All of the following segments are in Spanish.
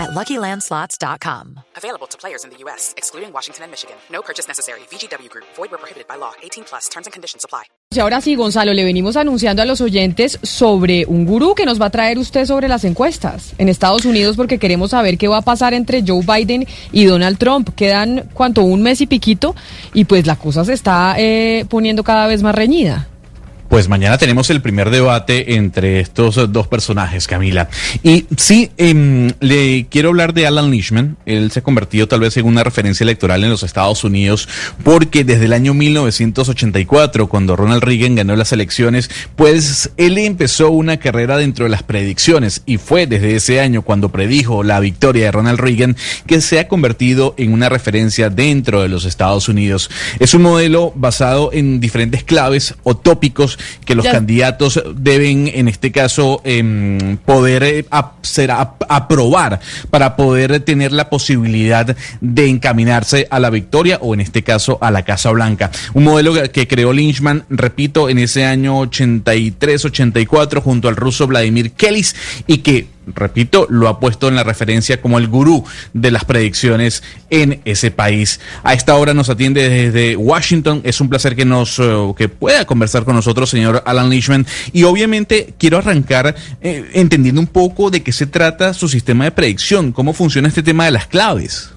at LuckyLandSlots.com. Available to players in the U.S., excluding Washington and Michigan. No purchase necessary. VGW Group. Void where prohibited by law. 18 plus. Terms and conditions apply. Y ahora sí, Gonzalo, le venimos anunciando a los oyentes sobre un gurú que nos va a traer usted sobre las encuestas en Estados Unidos porque queremos saber qué va a pasar entre Joe Biden y Donald Trump. Quedan, ¿cuánto? Un mes y piquito y pues la cosa se está eh, poniendo cada vez más reñida. Pues mañana tenemos el primer debate entre estos dos personajes, Camila. Y sí, em, le quiero hablar de Alan Lishman. Él se ha convertido tal vez en una referencia electoral en los Estados Unidos porque desde el año 1984, cuando Ronald Reagan ganó las elecciones, pues él empezó una carrera dentro de las predicciones y fue desde ese año cuando predijo la victoria de Ronald Reagan que se ha convertido en una referencia dentro de los Estados Unidos. Es un modelo basado en diferentes claves o tópicos que los candidatos deben, en este caso, em, poder eh, ser, aprobar para poder tener la posibilidad de encaminarse a la victoria o, en este caso, a la Casa Blanca. Un modelo que creó Lynchman, repito, en ese año 83-84 junto al ruso Vladimir Kellis y que repito, lo ha puesto en la referencia como el gurú de las predicciones en ese país. A esta hora nos atiende desde Washington. Es un placer que nos eh, que pueda conversar con nosotros, señor Alan Lishman. Y obviamente quiero arrancar eh, entendiendo un poco de qué se trata su sistema de predicción, cómo funciona este tema de las claves.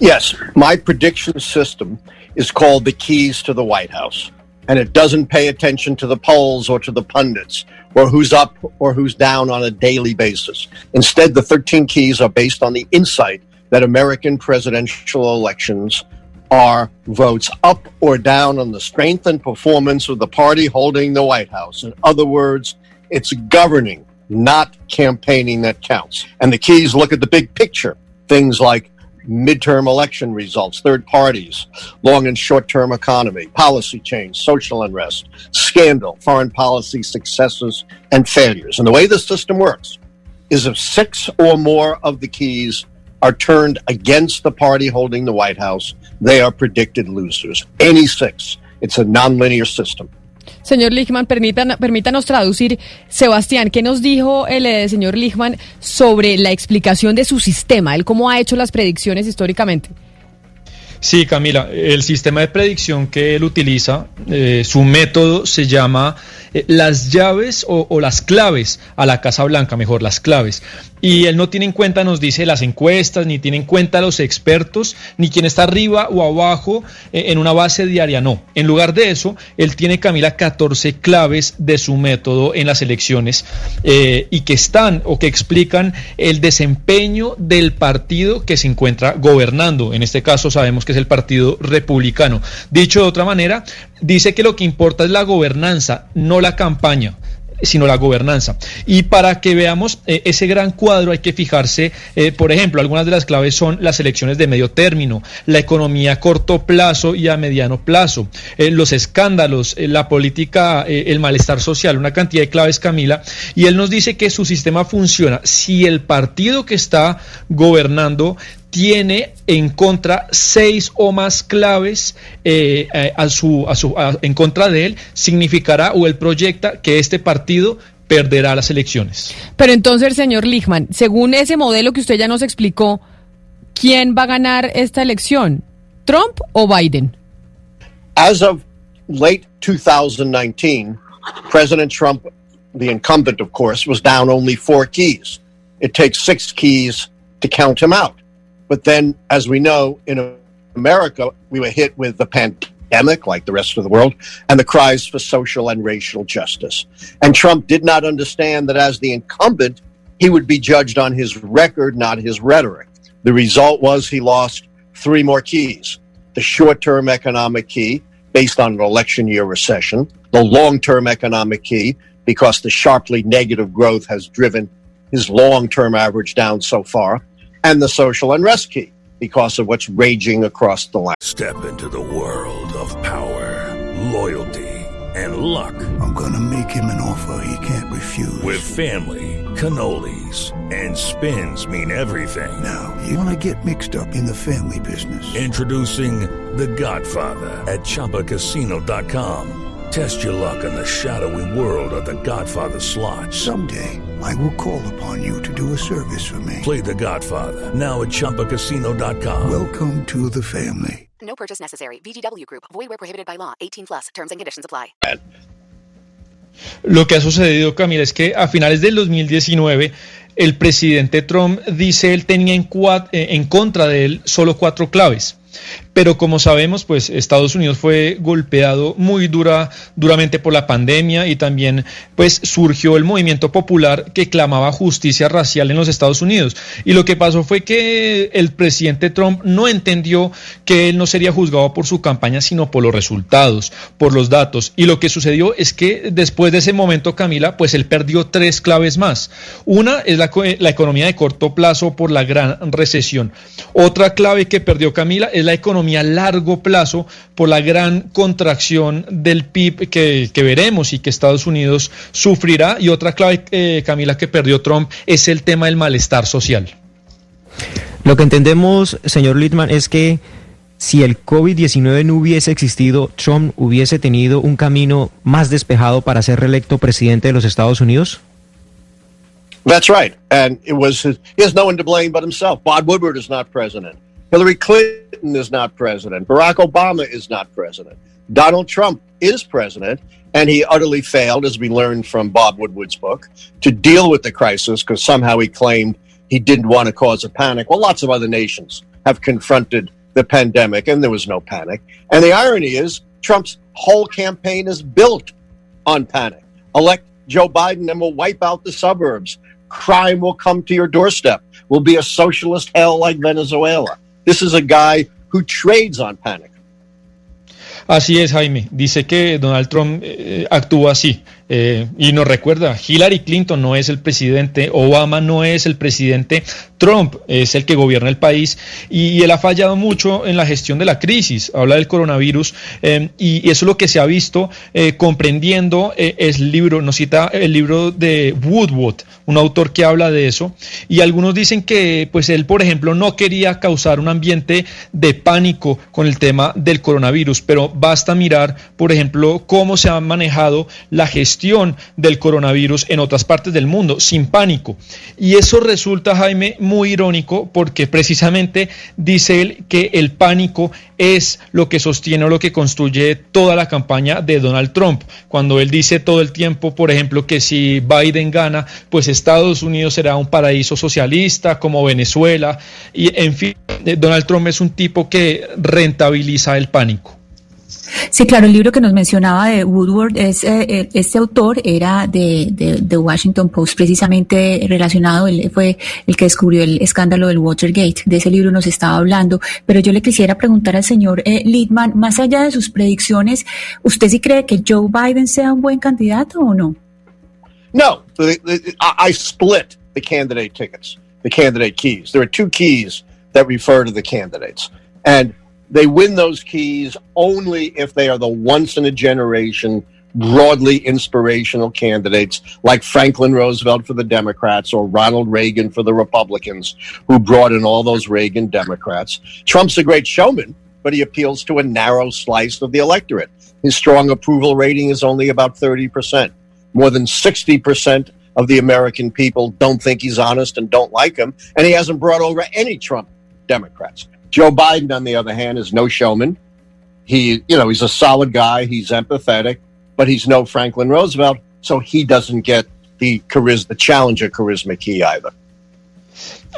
Yes, my prediction system is called the keys to the White House. And it doesn't pay attention to the polls or to the pundits or who's up or who's down on a daily basis. Instead, the 13 keys are based on the insight that American presidential elections are votes up or down on the strength and performance of the party holding the White House. In other words, it's governing, not campaigning that counts. And the keys look at the big picture. Things like midterm election results, third parties, long and short term economy, policy change, social unrest, scandal, foreign policy successes and failures. And the way the system works is if six or more of the keys are turned against the party holding the White House, they are predicted losers. Any six. It's a nonlinear system. Señor Lichman, permítanos traducir. Sebastián, ¿qué nos dijo el eh, señor Lichman sobre la explicación de su sistema? ¿Él cómo ha hecho las predicciones históricamente? Sí, Camila, el sistema de predicción que él utiliza, eh, su método se llama eh, las llaves o, las claves a la Casa Blanca, mejor las claves. Y él no tiene en cuenta, nos dice, las encuestas, ni tiene en cuenta los expertos, ni quién está arriba o abajo eh, en una base diaria, no. En lugar de eso, él tiene, Camila, 14 claves de su método en las elecciones y que están o que explican el desempeño del partido que se encuentra gobernando. En este caso sabemos que es el Partido Republicano. Dicho de otra manera, dice que lo que importa es la gobernanza, no la campaña sino la gobernanza. Y para que veamos eh, ese gran cuadro hay que fijarse, eh, por ejemplo, algunas de las claves son las elecciones de medio término, la economía a corto plazo y a mediano plazo, eh, los escándalos, la política, el malestar social, una cantidad de claves, Camila. Y él nos dice que su sistema funciona si el partido que está gobernando tiene en contra seis o más claves eh, eh, a su, a su, en contra de él, significará o él proyecta que este partido perderá las elecciones. Pero entonces, señor Lichman, según ese modelo que usted ya nos explicó, ¿quién va a ganar esta elección? ¿Trump o Biden? As of late 2019, President Trump, the incumbent, of course, was down only four keys. It takes six keys to count him out. But then, as we know, in America, we were hit with the pandemic, like the rest of the world, and the cries for social and racial justice. And Trump did not understand that as the incumbent, he would be judged on his record, not his rhetoric. The result was he lost three more keys the short term economic key, based on an election year recession, the long term economic key, because the sharply negative growth has driven his long term average down so far and the social unrest key because of what's raging across the land. Step into the world of power, loyalty and luck. I'm gonna make him an offer he can't refuse. With family, cannolis and spins mean everything. Now, you wanna get mixed up in the family business. Introducing The Godfather at ChumbaCasino.com. Test your luck in the shadowy world of The Godfather slot. Someday, I will call upon you to do a service for me. Play The Godfather now at ChumbaCasino.com. Welcome to the family. No purchase necessary. VGW Group. Void where prohibited by law. 18 plus. Terms and conditions apply. Lo que ha sucedido, Camila, es que a finales del 2019 el presidente Trump dice él tenía en, cua- eh, en contra de él solo cuatro claves. Pero como sabemos, pues Estados Unidos fue golpeado muy dura, duramente por la pandemia y también pues surgió el movimiento popular que clamaba justicia racial en los Estados Unidos. Y lo que pasó fue que el presidente Trump no entendió que él no sería juzgado por su campaña, sino por los resultados, por los datos. Y lo que sucedió es que después de ese momento, Camila, pues él perdió tres claves más. Una es la, la economía de corto plazo por la gran recesión. Otra clave que perdió Camila es la economía a largo plazo por la gran contracción del PIB que, que veremos y que Estados Unidos sufrirá. Y otra clave, eh, Camila, que perdió Trump es el tema del malestar social. Lo que entendemos, señor Littman, es que si el COVID-19 no hubiese existido, Trump hubiese tenido un camino más despejado para ser reelecto presidente de los Estados Unidos. That's right. And it was his, he has no one to blame but himself. Bob Woodward is not president. Hillary Clinton is not president. Barack Obama is not president. Donald Trump is president, and he utterly failed, as we learned from Bob Woodward's book, to deal with the crisis because somehow he claimed he didn't want to cause a panic. Well, lots of other nations have confronted the pandemic, and there was no panic. And the irony is, Trump's whole campaign is built on panic. Elect Joe Biden, and we'll wipe out the suburbs. Crime will come to your doorstep. We'll be a socialist hell like Venezuela. This is a guy who trades on panic. Así es, Jaime. Dice que Donald Trump eh, actúa así. Eh, y nos recuerda, Hillary Clinton no es el presidente, Obama no es el presidente, Trump es el que gobierna el país y, él ha fallado mucho en la gestión de la crisis. Habla del coronavirus eh, y eso es lo que se ha visto eh, comprendiendo eh, es libro, nos cita el libro de Woodward, un autor que habla de eso. Y algunos dicen que, pues él, por ejemplo, no quería causar un ambiente de pánico con el tema del coronavirus, pero basta mirar, por ejemplo, cómo se ha manejado la gestión del coronavirus en otras partes del mundo, sin pánico. Y eso resulta, Jaime, muy irónico porque precisamente dice él que el pánico es lo que sostiene o lo que construye toda la campaña de Donald Trump. Cuando él dice todo el tiempo, por ejemplo, que si Biden gana, pues Estados Unidos será un paraíso socialista como Venezuela. Y en fin, eh, Donald Trump es un tipo que rentabiliza el pánico. Sí, claro, el libro que nos mencionaba de Woodward, es, eh, este autor era de, de, Washington Post, precisamente relacionado, él fue el que descubrió el escándalo del Watergate, de ese libro nos estaba hablando, pero yo le quisiera preguntar al señor eh, más allá de sus predicciones, ¿usted sí cree que Joe Biden sea un buen candidato o no? No, I split the candidate tickets, the candidate keys. There are two keys that refer to the candidates. And they win those keys only if they are the once in a generation, broadly inspirational candidates like Franklin Roosevelt for the Democrats or Ronald Reagan for the Republicans, who brought in all those Reagan Democrats. Trump's a great showman, but he appeals to a narrow slice of the electorate. His strong approval rating is only about 30%. More than 60% of the American people don't think he's honest and don't like him, and he hasn't brought over any Trump Democrats. Joe Biden, on the other hand, is no showman. He, you know, he's a solid guy. He's empathetic, but he's no Franklin Roosevelt, so he doesn't get the charisma, the challenger charisma key either.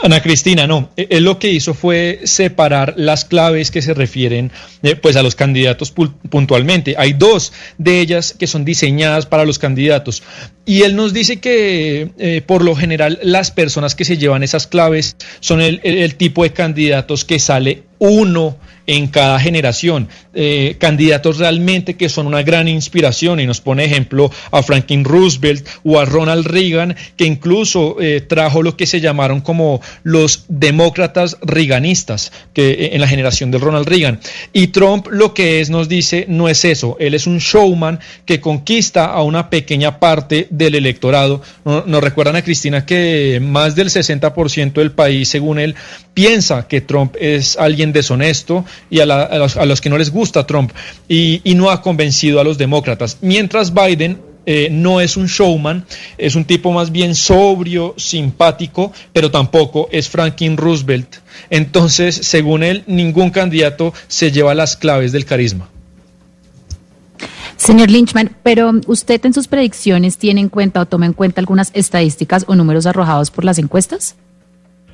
Ana Cristina, no, él lo que hizo fue separar las claves que se refieren eh, pues a los candidatos puntualmente. Hay dos de ellas que son diseñadas para los candidatos y él nos dice que eh, por lo general las personas que se llevan esas claves son el, el tipo de candidatos que sale uno en cada generación, eh, candidatos realmente que son una gran inspiración y nos pone ejemplo a Franklin Roosevelt o a Ronald Reagan, que incluso eh, trajo lo que se llamaron como los demócratas reaganistas que, eh, en la generación de Ronald Reagan. Y Trump lo que es, nos dice, no es eso, él es un showman que conquista a una pequeña parte del electorado. Nos recuerdan a Cristina que más del 60% del país, según él, piensa que Trump es alguien deshonesto y a, los, que no les gusta Trump y, no ha convencido a los demócratas. Mientras Biden eh, no es un showman, es un tipo más bien sobrio, simpático, pero tampoco es Franklin Roosevelt. Entonces, según él, ningún candidato se lleva las claves del carisma. Señor Lynchman, pero usted en sus predicciones tiene en cuenta o toma en cuenta algunas estadísticas o números arrojados por las encuestas?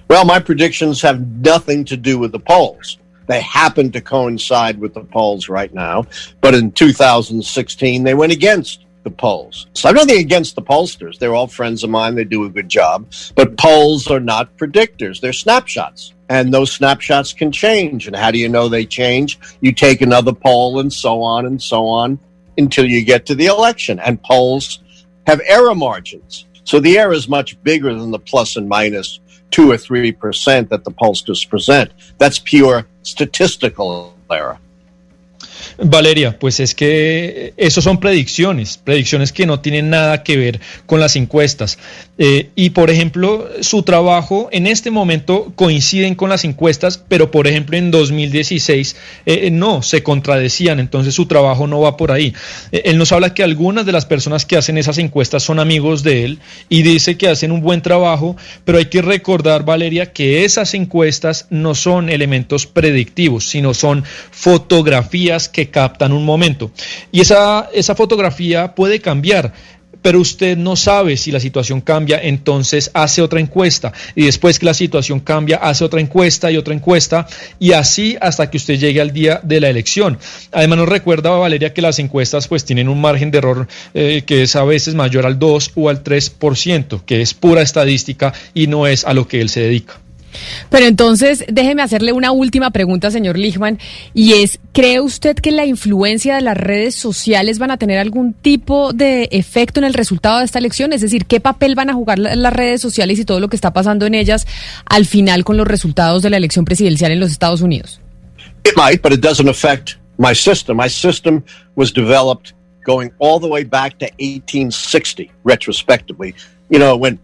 Well, my predictions have nothing to do with the polls. They happen to coincide with the polls right now, but in 2016 they went against the polls. So I'm nothing against the pollsters. They're all friends of mine. They do a good job. But polls are not predictors. They're snapshots. And those snapshots can change. And how do you know they change? You take another poll and so on and so on until you get to the election. And polls have error margins. So the error is much bigger than the plus and minus two or three percent that the pollsters present. That's pure statistical error. Valeria, pues es que eso son predicciones, predicciones que no tienen nada que ver con las encuestas. Eh, y por ejemplo, su trabajo en este momento coinciden con las encuestas, pero por ejemplo en 2016 eh, eh, no, se contradecían, entonces su trabajo no va por ahí. él nos habla que algunas de las personas que hacen esas encuestas son amigos de él y dice que hacen un buen trabajo, pero hay que recordar, Valeria, que esas encuestas no son elementos predictivos, sino son fotografías que captan un momento. Y esa, esa fotografía puede cambiar pero usted no sabe si la situación cambia, entonces hace otra encuesta y después que la situación cambia, hace otra encuesta y otra encuesta y así hasta que usted llegue al día de la elección. Además nos recuerda Valeria que las encuestas pues tienen un margen de error eh, que es a veces mayor al 2 o al 3%, que es pura estadística y no es a lo que él se dedica. Pero entonces, déjeme hacerle una última pregunta, señor Lichman, y es, ¿cree usted que la influencia de las redes sociales van a tener algún tipo de efecto en el resultado de esta elección? Es decir, ¿qué papel van a jugar las redes sociales y todo lo que está pasando en ellas al final con los resultados de la elección presidencial en los Estados Unidos? It might, but it doesn't affect my system. My system was developed going all the way back to 1860, retrospectively. You know, when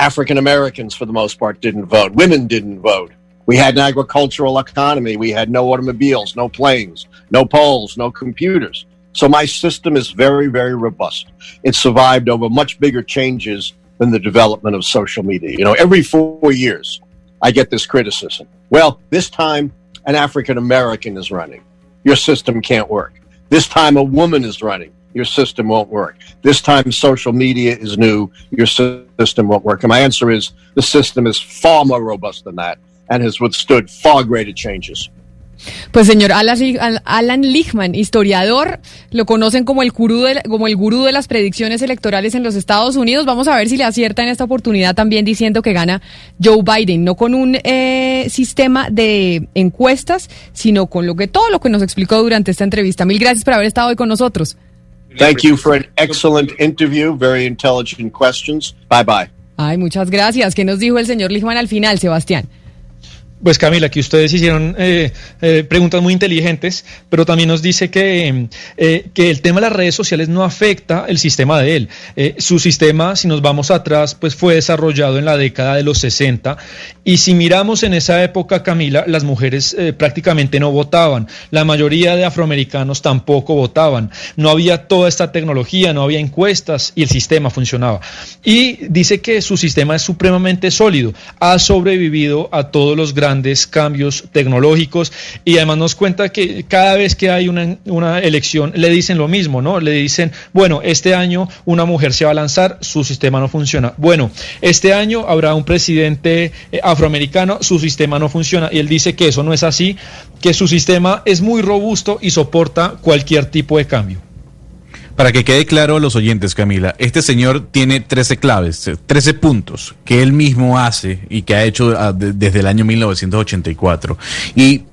African Americans, for the most part, didn't vote. Women didn't vote. We had an agricultural economy. We had no automobiles, no planes, no poles, no computers. So my system is very, very robust. It survived over much bigger changes than the development of social media. You know, every four years, I get this criticism. Well, this time an African American is running. Your system can't work. This time a woman is running your system won't work. This time, social media is new, your system won't work. And my answer is the system is far more robust than that and has withstood far greater changes. Pues señor Alan Lichman, historiador, lo conocen como el, gurú de, como el gurú de las predicciones electorales en los Estados Unidos. Vamos a ver si le acierta en esta oportunidad también diciendo que gana Joe Biden, no con un eh, sistema de encuestas, sino con lo que todo lo que nos explicó durante esta entrevista. Mil gracias por haber estado hoy con nosotros. Thank you for an excellent interview, very intelligent questions. Bye bye. Ay, muchas gracias. ¿Qué nos dijo el señor Lijman al final, Sebastián? Pues Camila, que ustedes hicieron eh, eh, preguntas muy inteligentes, pero también nos dice que, eh, que el tema de las redes sociales no afecta el sistema de él. su sistema, si nos vamos atrás, pues fue desarrollado en la década de los 60 y si miramos en esa época, Camila, las mujeres prácticamente no votaban, la mayoría de afroamericanos tampoco votaban, no había toda esta tecnología, no había encuestas y el sistema funcionaba. Y dice que su sistema es supremamente sólido, ha sobrevivido a todos los grandes grandes cambios tecnológicos y además nos cuenta que cada vez que hay una, una elección le dicen lo mismo, ¿no? Le dicen, bueno, este año una mujer se va a lanzar, su sistema no funciona. Bueno, este año habrá un presidente eh, afroamericano, su sistema no funciona. Y él dice que eso no es así, que su sistema es muy robusto y soporta cualquier tipo de cambio. Para que quede claro a los oyentes, Camila, este señor tiene 13 claves, 13 puntos que él mismo hace y que ha hecho ah, desde el año 1984. Y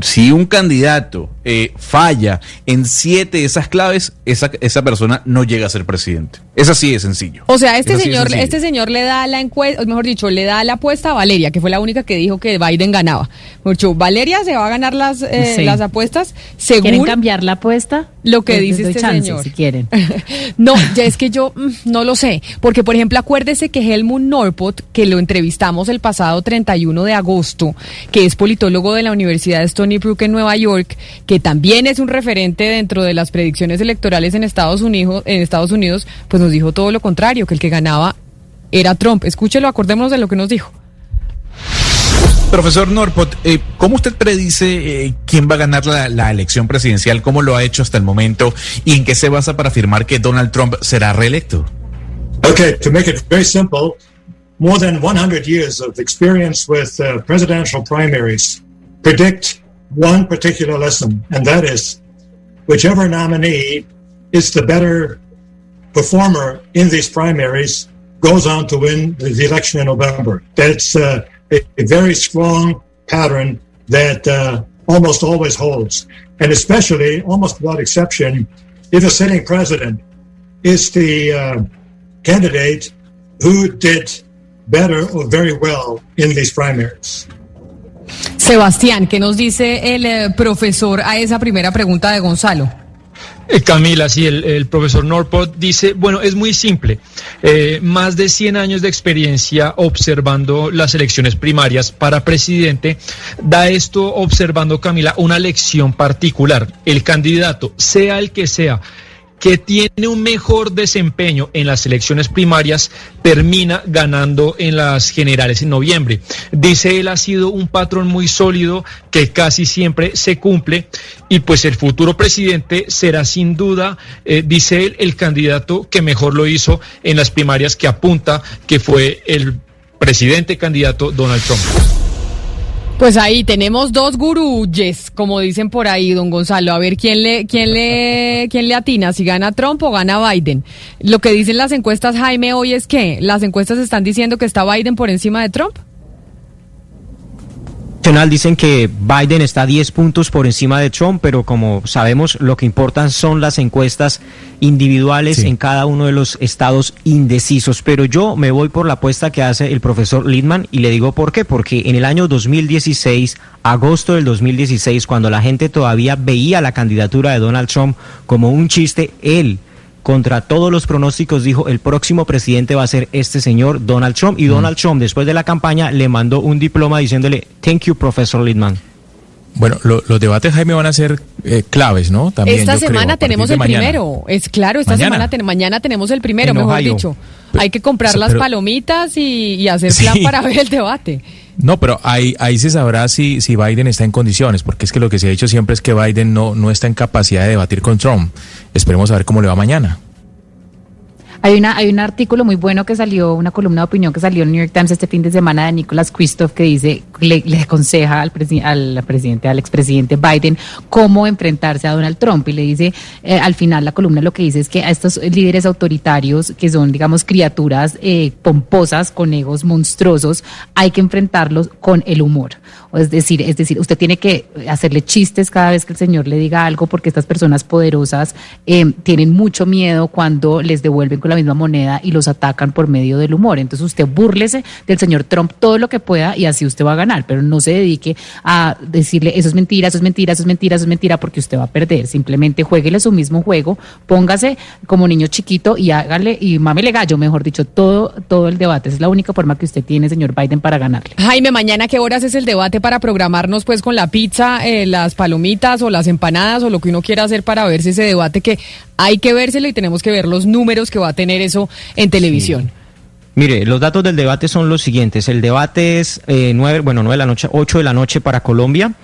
si un candidato eh, falla en siete de esas claves, esa, esa persona no llega a ser presidente. Es así de sencillo. O sea, este señor, este señor le da la encuesta, mejor dicho, le da la apuesta a Valeria, que fue la única que dijo que Biden ganaba. Mucho, Valeria se va a ganar las, eh, las apuestas según ¿Quieren cambiar la apuesta? Lo que dice este señor. Si quieren. no, ya es que yo mm, no lo sé, porque por ejemplo, acuérdese que Helmut Norpot, que lo entrevistamos el pasado 31 de agosto, que es politólogo de la Universidad de Stony Brook en Nueva York, que también es un referente dentro de las predicciones electorales en Estados Unidos, en Estados Unidos, pues nos dijo todo lo contrario, que el que ganaba era Trump. Escúchelo, acordémonos de lo que nos dijo. Profesor Norpot, eh, ¿cómo usted predice eh, quién va a ganar la, la, elección presidencial? ¿Cómo lo ha hecho hasta el momento? ¿Y en qué se basa para afirmar que Donald Trump será reelecto? Okay, to make it very simple, more than 100 years of experience with uh, presidential primaries predict one particular lesson, and that is whichever nominee is the better performer in these primaries goes on to win the election in November. That's uh, a, a, very strong pattern that uh, almost always holds. And especially, almost without exception, if a sitting president is the uh, candidate who did better or very well in these primaries. Sebastián, ¿qué nos dice el eh, profesor a esa primera pregunta de Gonzalo? Eh, Camila, sí, el, profesor Norpot dice, bueno, es muy simple, eh, más de 100 años de experiencia observando las elecciones primarias para presidente, da esto observando, Camila, una lección particular. El candidato, sea el que sea, que tiene un mejor desempeño en las elecciones primarias termina ganando en las generales en noviembre. Dice él ha sido un patrón muy sólido que casi siempre se cumple y pues el futuro presidente será sin duda, eh, dice él, el candidato que mejor lo hizo en las primarias que apunta que fue el presidente candidato Donald Trump. Pues ahí tenemos dos guruyes, como dicen por ahí, don Gonzalo. A ver quién le, quién le, quién le atina, si gana Trump o gana Biden. Lo que dicen las encuestas, Jaime, hoy es que las encuestas están diciendo que está Biden por encima de Trump. Dicen que Biden está 10 puntos por encima de Trump, pero como sabemos, lo que importan son las encuestas individuales sí. en cada uno de los estados indecisos. Pero yo me voy por la apuesta que hace el profesor Lindman y le digo por qué. Porque en el año 2016, agosto del 2016, cuando la gente todavía veía la candidatura de Donald Trump como un chiste, él contra todos los pronósticos dijo el próximo presidente va a ser este señor Donald Trump y mm. Donald Trump después de la campaña le mandó un diploma diciéndole thank you profesor Littman. Bueno, lo, los debates, Jaime, van a ser eh, claves, ¿no? También, esta semana creo, tenemos el mañana. primero. Es claro, esta mañana. semana, ten, mañana tenemos el primero, en mejor Ohio. dicho. Pero, Hay que comprar pero, las palomitas y, y hacer plan sí. para ver el debate. No, pero ahí, ahí se sabrá si, si Biden está en condiciones, porque es que lo que se ha dicho siempre es que Biden no, no está en capacidad de debatir con Trump. Esperemos a ver cómo le va mañana. Hay, una, hay un artículo muy bueno que salió, una columna de opinión que salió en New York Times este fin de semana de Nicholas Kristof que dice, le, le aconseja al, presi al presidente, al expresidente Biden cómo enfrentarse a Donald Trump y le dice, eh, al final la columna lo que dice es que a estos líderes autoritarios que son, digamos, criaturas eh, pomposas con egos monstruosos, hay que enfrentarlos con el humor. Es decir, es decir, usted tiene que hacerle chistes cada vez que el señor le diga algo porque estas personas poderosas eh, tienen mucho miedo cuando les devuelven con la misma moneda y los atacan por medio del humor. Entonces usted búrlese del señor Trump todo lo que pueda y así usted va a ganar, pero no se dedique a decirle eso es mentira, eso es mentira, eso es mentira, eso es mentira porque usted va a perder. Simplemente jueguele su mismo juego, póngase como niño chiquito y hágale y mámele gallo, mejor dicho, todo, todo el debate. Es la única forma que usted tiene, señor Biden, para ganarle. Jaime, mañana qué horas es el debate para programarnos pues con la pizza, eh, las palomitas o las empanadas o lo que uno quiera hacer para verse ese debate que hay que vérselo y tenemos que ver los números que va a tener eso en televisión. Sí. Mire, los datos del debate son los siguientes. El debate es eh, nueve, bueno, nueve de la noche, ocho de la noche para Colombia.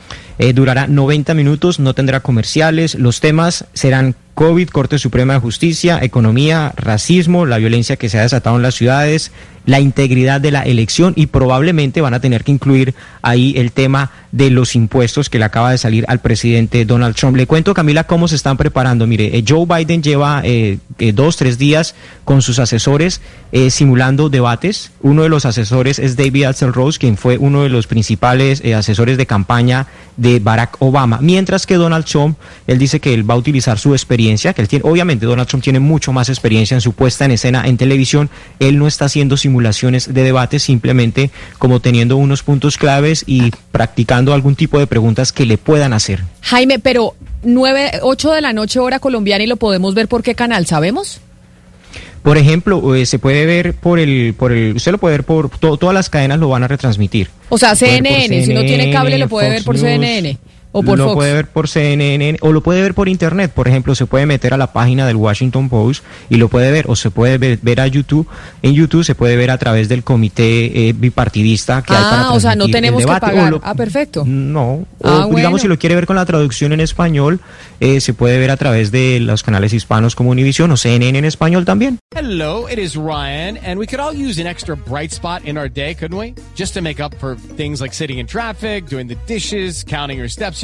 Eh, durará 90 minutos, no tendrá comerciales. Los temas serán COVID, Corte Suprema de Justicia, economía, racismo, la violencia que se ha desatado en las ciudades, la integridad de la elección y probablemente van a tener que incluir ahí el tema de los impuestos que le acaba de salir al presidente Donald Trump. Le cuento, Camila, cómo se están preparando. Mire, eh, Joe Biden lleva eh, eh, dos, tres días con sus asesores simulando debates. Uno de los asesores es David Axelrose, quien fue uno de los principales asesores de campaña de Barack Obama. Mientras que Donald Trump, él dice que él va a utilizar su experiencia, que él tiene, obviamente Donald Trump tiene mucho más experiencia en su puesta en escena en televisión, él no está haciendo simulaciones de debate, simplemente como teniendo unos puntos claves y practicando algún tipo de preguntas que le puedan hacer. Jaime, pero 9, 8 de la noche hora colombiana y lo podemos ver por qué canal, ¿sabemos? Por ejemplo, eh, se puede ver por el, por el, usted lo puede ver por, to- todas las cadenas lo van a retransmitir. O sea, CNN, si no tiene cable lo puede Fox ver por News, CNN o por lo Fox. puede ver por CNN o lo puede ver por internet. Por ejemplo, se puede meter a la página del Washington Post y lo puede ver o se puede ver, ver a YouTube. En YouTube se puede ver a través del comité eh, bipartidista que hay para Ah, o sea, no el tenemos que o pagar. lo- Ah, perfecto. no, o Ah, digamos bueno. si lo quiere ver con la traducción en español, eh, se puede ver a través de los canales hispanos como Univision o CNN en español también. Hello, it is Ryan, and we could all use an extra bright spot in our day, couldn't we? Just to make up for things like sitting in traffic, doing the dishes, counting your steps,